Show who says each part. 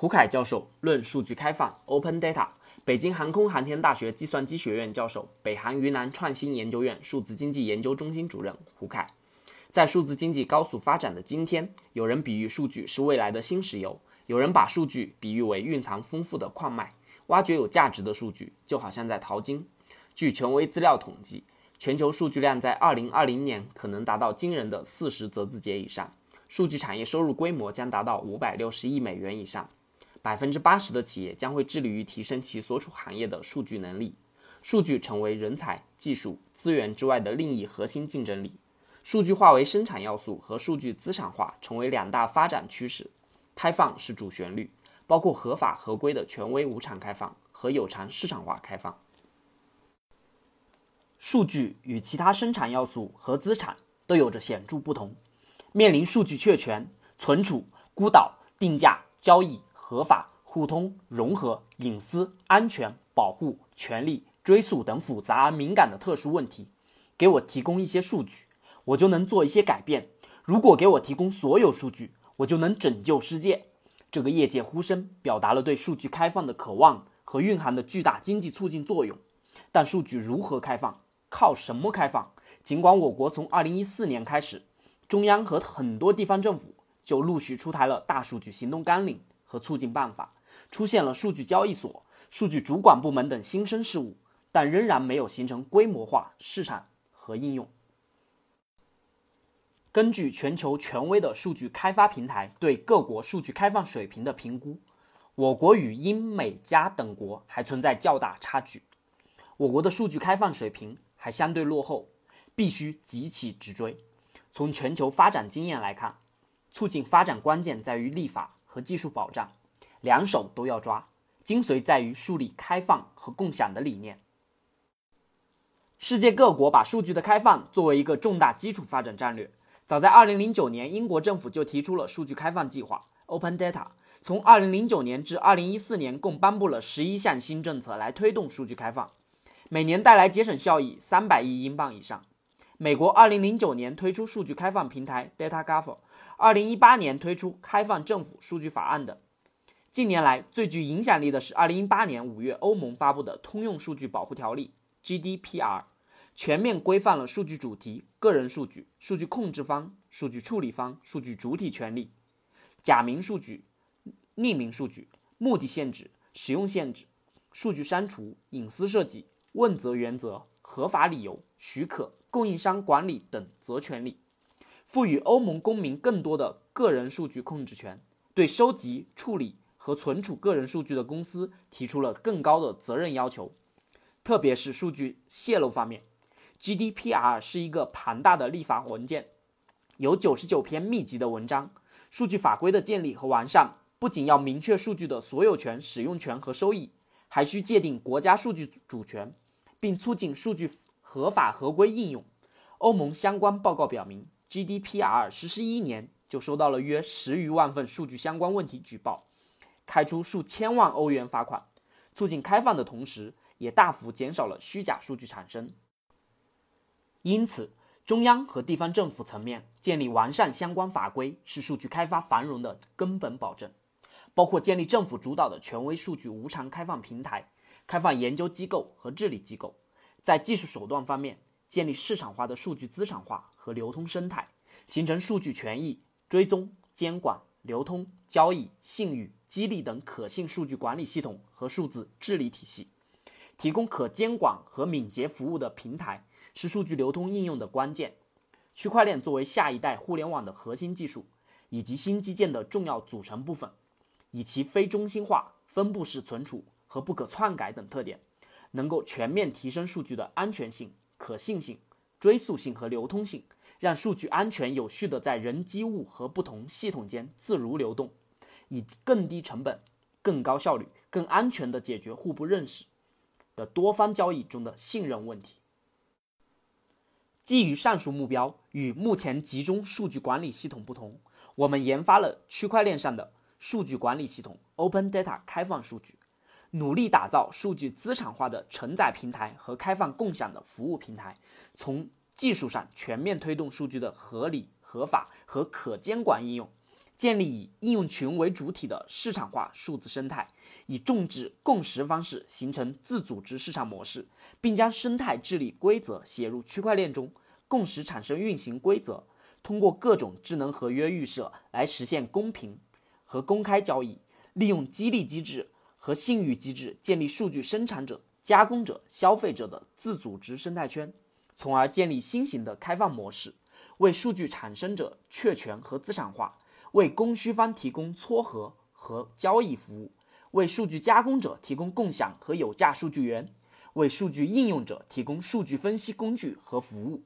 Speaker 1: 胡凯教授论数据开放 （Open Data），北京航空航天大学计算机学院教授，北航云南创新研究院数字经济研究中心主任胡凯。在数字经济高速发展的今天，有人比喻数据是未来的新石油，有人把数据比喻为蕴藏丰富的矿脉。挖掘有价值的数据，就好像在淘金。据权威资料统计，全球数据量在2020年可能达到惊人的40则字节以上，数据产业收入规模将达到560亿美元以上。百分之八十的企业将会致力于提升其所处行业的数据能力，数据成为人才、技术、资源之外的另一核心竞争力。数据化为生产要素和数据资产化成为两大发展趋势。开放是主旋律，包括合法合规的权威无偿开放和有偿市场化开放。数据与其他生产要素和资产都有着显著不同，面临数据确权、存储、孤岛、定价、交易。合法、互通、融合、隐私、安全、保护、权利、追溯等复杂而敏感的特殊问题，给我提供一些数据，我就能做一些改变。如果给我提供所有数据，我就能拯救世界。这个业界呼声表达了对数据开放的渴望和蕴含的巨大经济促进作用。但数据如何开放，靠什么开放？尽管我国从2014年开始，中央和很多地方政府就陆续出台了大数据行动纲领。和促进办法出现了数据交易所、数据主管部门等新生事物，但仍然没有形成规模化市场和应用。根据全球权威的数据开发平台对各国数据开放水平的评估，我国与英美加等国还存在较大差距。我国的数据开放水平还相对落后，必须急起直追。从全球发展经验来看，促进发展关键在于立法。和技术保障，两手都要抓。精髓在于树立开放和共享的理念。世界各国把数据的开放作为一个重大基础发展战略。早在2009年，英国政府就提出了数据开放计划 （Open Data）。从2009年至2014年，共颁布了11项新政策来推动数据开放，每年带来节省效益300亿英镑以上。美国2009年推出数据开放平台 DataGov。二零一八年推出开放政府数据法案的。近年来最具影响力的是二零一八年五月欧盟发布的通用数据保护条例 （GDPR），全面规范了数据主题、个人数据、数据控制方、数据处理方、数据主体权利、假名数据、匿名数据、目的限制、使用限制、数据删除、隐私设计、问责原则、合法理由、许可、供应商管理等责权利。赋予欧盟公民更多的个人数据控制权，对收集、处理和存储个人数据的公司提出了更高的责任要求，特别是数据泄露方面。GDPR 是一个庞大的立法文件，有九十九篇密集的文章。数据法规的建立和完善，不仅要明确数据的所有权、使用权和收益，还需界定国家数据主权，并促进数据合法合规应用。欧盟相关报告表明。GDPR 实施一年，就收到了约十余万份数据相关问题举报，开出数千万欧元罚款。促进开放的同时，也大幅减少了虚假数据产生。因此，中央和地方政府层面建立完善相关法规，是数据开发繁荣的根本保证。包括建立政府主导的权威数据无偿开放平台，开放研究机构和治理机构。在技术手段方面，建立市场化的数据资产化和流通生态，形成数据权益追踪、监管、流通、交易、信誉、激励等可信数据管理系统和数字治理体系，提供可监管和敏捷服务的平台，是数据流通应用的关键。区块链作为下一代互联网的核心技术以及新基建的重要组成部分，以其非中心化、分布式存储和不可篡改等特点，能够全面提升数据的安全性。可信性、追溯性和流通性，让数据安全有序的在人机物和不同系统间自如流动，以更低成本、更高效率、更安全地解决互不认识的多方交易中的信任问题。基于上述目标，与目前集中数据管理系统不同，我们研发了区块链上的数据管理系统 ——Open Data 开放数据。努力打造数据资产化的承载平台和开放共享的服务平台，从技术上全面推动数据的合理、合法和可监管应用，建立以应用群为主体的市场化数字生态，以众治共识方式形成自组织市场模式，并将生态治理规则写入区块链中，共识产生运行规则，通过各种智能合约预设来实现公平和公开交易，利用激励机制和信誉机制建立数据生产者、加工者、消费者的自组织生态圈，从而建立新型的开放模式，为数据产生者确权和资产化。为供需方提供撮合和交易服务，为数据加工者提供共享和有价数据源，为数据应用者提供数据分析工具和服务。